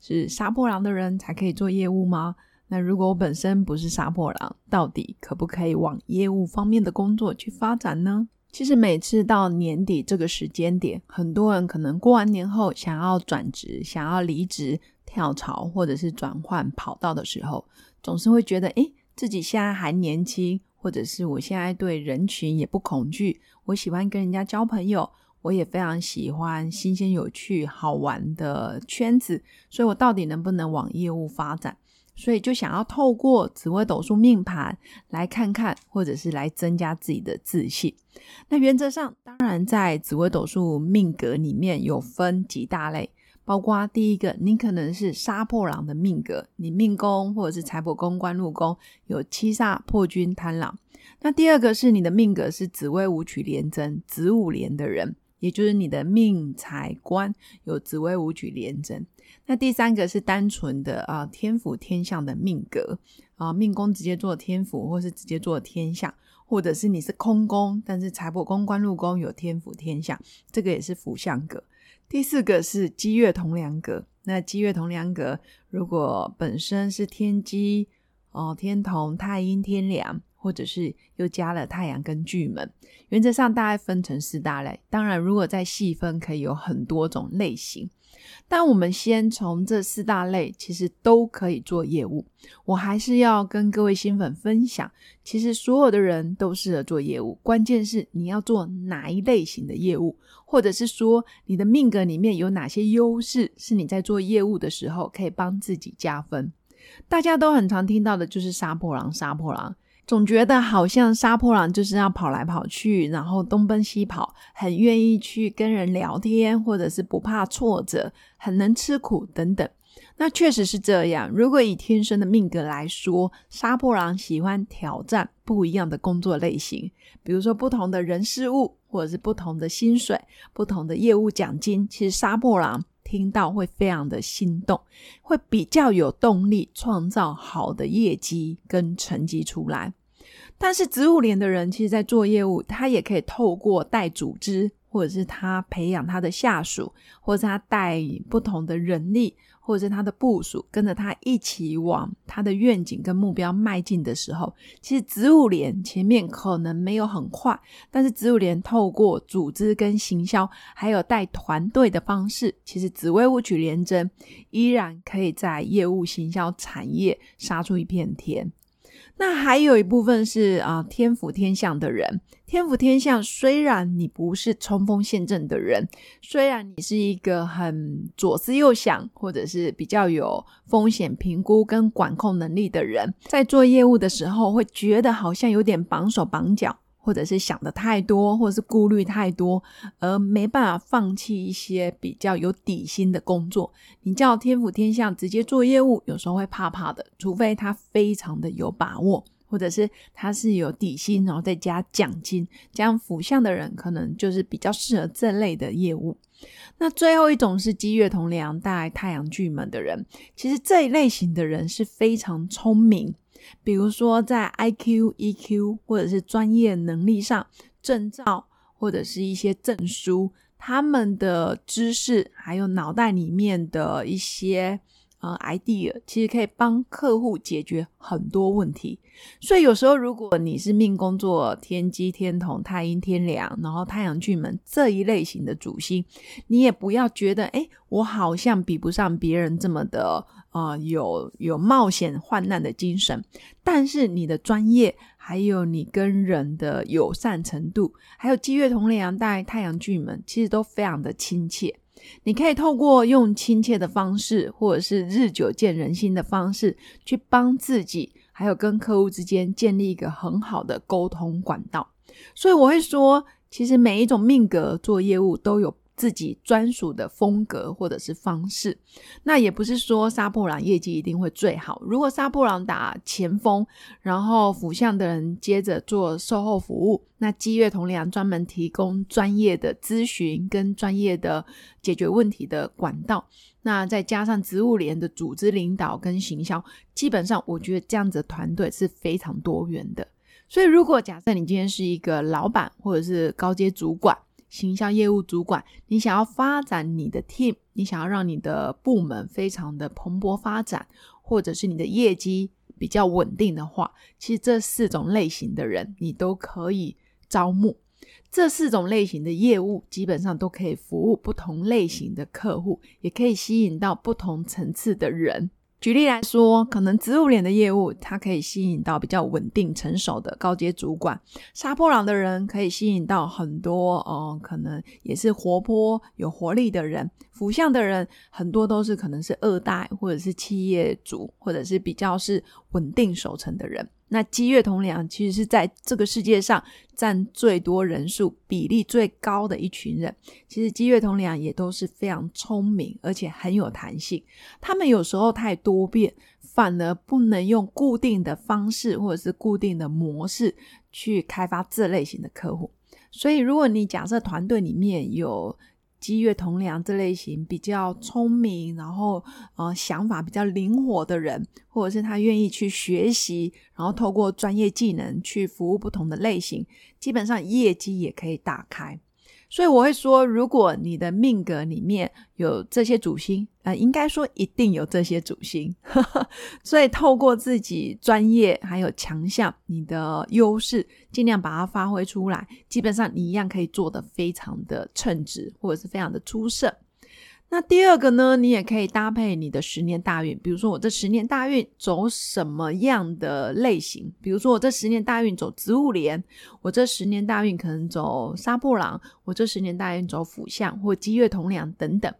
是杀破狼的人才可以做业务吗？那如果我本身不是杀破狼，到底可不可以往业务方面的工作去发展呢？其实每次到年底这个时间点，很多人可能过完年后想要转职、想要离职、跳槽或者是转换跑道的时候，总是会觉得，诶，自己现在还年轻，或者是我现在对人群也不恐惧，我喜欢跟人家交朋友。我也非常喜欢新鲜、有趣、好玩的圈子，所以我到底能不能往业务发展？所以就想要透过紫微斗数命盘来看看，或者是来增加自己的自信。那原则上，当然在紫微斗数命格里面有分几大类，包括第一个，你可能是杀破狼的命格，你命宫或者是财帛宫、官禄宫有七煞、破军、贪狼。那第二个是你的命格是紫微武曲连贞、子午连的人。也就是你的命财官有紫微武曲连贞，那第三个是单纯的啊天府天相的命格啊命宫直接做天府，或是直接做天相，或者是你是空宫，但是财帛宫官禄宫有天府天相，这个也是辅相格。第四个是积月同梁格，那积月同梁格如果本身是天机哦天同太阴天梁。或者是又加了太阳跟巨门，原则上大概分成四大类。当然，如果再细分，可以有很多种类型。但我们先从这四大类，其实都可以做业务。我还是要跟各位新粉分享，其实所有的人都适合做业务，关键是你要做哪一类型的业务，或者是说你的命格里面有哪些优势，是你在做业务的时候可以帮自己加分。大家都很常听到的就是杀破狼，杀破狼。总觉得好像杀破狼就是要跑来跑去，然后东奔西跑，很愿意去跟人聊天，或者是不怕挫折，很能吃苦等等。那确实是这样。如果以天生的命格来说，杀破狼喜欢挑战不一样的工作类型，比如说不同的人事物，或者是不同的薪水、不同的业务奖金。其实杀破狼听到会非常的心动，会比较有动力创造好的业绩跟成绩出来。但是子午连的人，其实在做业务，他也可以透过带组织，或者是他培养他的下属，或者他带不同的人力，或者是他的部署，跟着他一起往他的愿景跟目标迈进的时候，其实子午连前面可能没有很快，但是子午连透过组织跟行销，还有带团队的方式，其实紫微武曲连针依然可以在业务行销产业杀出一片天。那还有一部分是啊，天府天相的人。天府天相，虽然你不是冲锋陷阵的人，虽然你是一个很左思右想，或者是比较有风险评估跟管控能力的人，在做业务的时候，会觉得好像有点绑手绑脚。或者是想的太多，或者是顾虑太多，而没办法放弃一些比较有底薪的工作。你叫天府天相直接做业务，有时候会怕怕的，除非他非常的有把握，或者是他是有底薪，然后再加奖金。这样辅相的人可能就是比较适合这类的业务。那最后一种是积月同梁带太阳巨门的人，其实这一类型的人是非常聪明。比如说，在 I Q、E Q 或者是专业能力上，证照或者是一些证书，他们的知识还有脑袋里面的一些。呃，idea 其实可以帮客户解决很多问题，所以有时候如果你是命工作天机天同太阴天梁，然后太阳巨门这一类型的主星，你也不要觉得，哎，我好像比不上别人这么的啊，有有冒险患难的精神，但是你的专业，还有你跟人的友善程度，还有积月同梁带太阳巨门，其实都非常的亲切。你可以透过用亲切的方式，或者是日久见人心的方式，去帮自己，还有跟客户之间建立一个很好的沟通管道。所以我会说，其实每一种命格做业务都有自己专属的风格或者是方式。那也不是说杀破狼业绩一定会最好。如果杀破狼打前锋，然后辅相的人接着做售后服务，那基月同良专门提供专业的咨询跟专业的解决问题的管道，那再加上植物联的组织领导跟行销，基本上我觉得这样子的团队是非常多元的。所以，如果假设你今天是一个老板或者是高阶主管、行销业务主管，你想要发展你的 team，你想要让你的部门非常的蓬勃发展，或者是你的业绩比较稳定的话，其实这四种类型的人你都可以招募。这四种类型的业务基本上都可以服务不同类型的客户，也可以吸引到不同层次的人。举例来说，可能植物脸的业务，它可以吸引到比较稳定、成熟的高阶主管；杀破狼的人可以吸引到很多，哦，可能也是活泼、有活力的人；福相的人很多都是可能是二代，或者是企业主，或者是比较是稳定守成的人。那积月同僚其实是在这个世界上占最多人数比例最高的一群人。其实积月同僚也都是非常聪明，而且很有弹性。他们有时候太多变，反而不能用固定的方式或者是固定的模式去开发这类型的客户。所以，如果你假设团队里面有积月同梁这类型比较聪明，然后呃想法比较灵活的人，或者是他愿意去学习，然后透过专业技能去服务不同的类型，基本上业绩也可以打开。所以我会说，如果你的命格里面有这些主星，呃，应该说一定有这些主星。所以透过自己专业还有强项，你的优势，尽量把它发挥出来，基本上你一样可以做得非常的称职，或者是非常的出色。那第二个呢，你也可以搭配你的十年大运，比如说我这十年大运走什么样的类型？比如说我这十年大运走植物莲，我这十年大运可能走杀破狼，我这十年大运走辅相或积月同梁等等。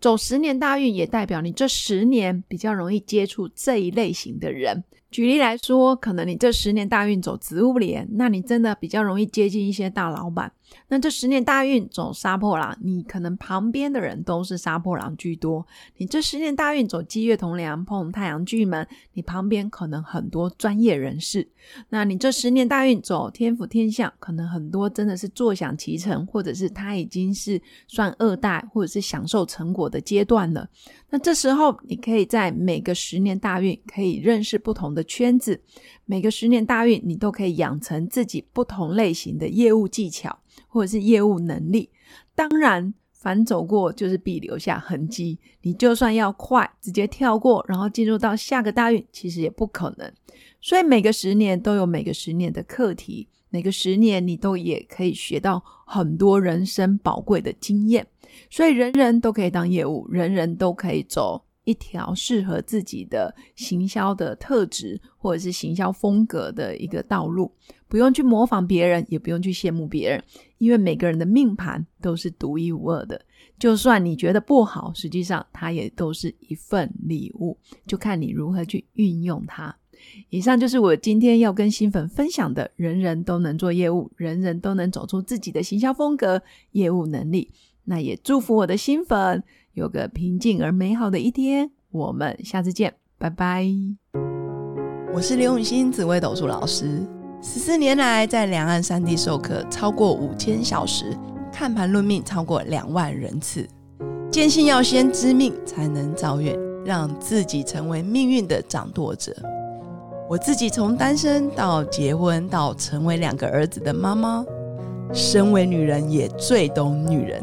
走十年大运也代表你这十年比较容易接触这一类型的人。举例来说，可能你这十年大运走植物脸，那你真的比较容易接近一些大老板。那这十年大运走杀破狼，你可能旁边的人都是杀破狼居多。你这十年大运走积月同梁碰太阳巨门，你旁边可能很多专业人士。那你这十年大运走天府天相，可能很多真的是坐享其成，或者是他已经是算二代，或者是享受成果的阶段了。那这时候，你可以在每个十年大运可以认识不同的圈子，每个十年大运你都可以养成自己不同类型的业务技巧或者是业务能力。当然，反走过就是必留下痕迹。你就算要快，直接跳过，然后进入到下个大运，其实也不可能。所以每个十年都有每个十年的课题，每个十年你都也可以学到很多人生宝贵的经验。所以人人都可以当业务，人人都可以走一条适合自己的行销的特质或者是行销风格的一个道路，不用去模仿别人，也不用去羡慕别人，因为每个人的命盘都是独一无二的。就算你觉得不好，实际上它也都是一份礼物，就看你如何去运用它。以上就是我今天要跟新粉分享的：人人都能做业务，人人都能走出自己的行销风格、业务能力。那也祝福我的新粉有个平静而美好的一天。我们下次见，拜拜。我是刘永新紫微斗数老师，十四年来在两岸三地授课超过五千小时，看盘论命超过两万人次。坚信要先知命才能造运，让自己成为命运的掌舵者。我自己从单身到结婚，到成为两个儿子的妈妈，身为女人也最懂女人。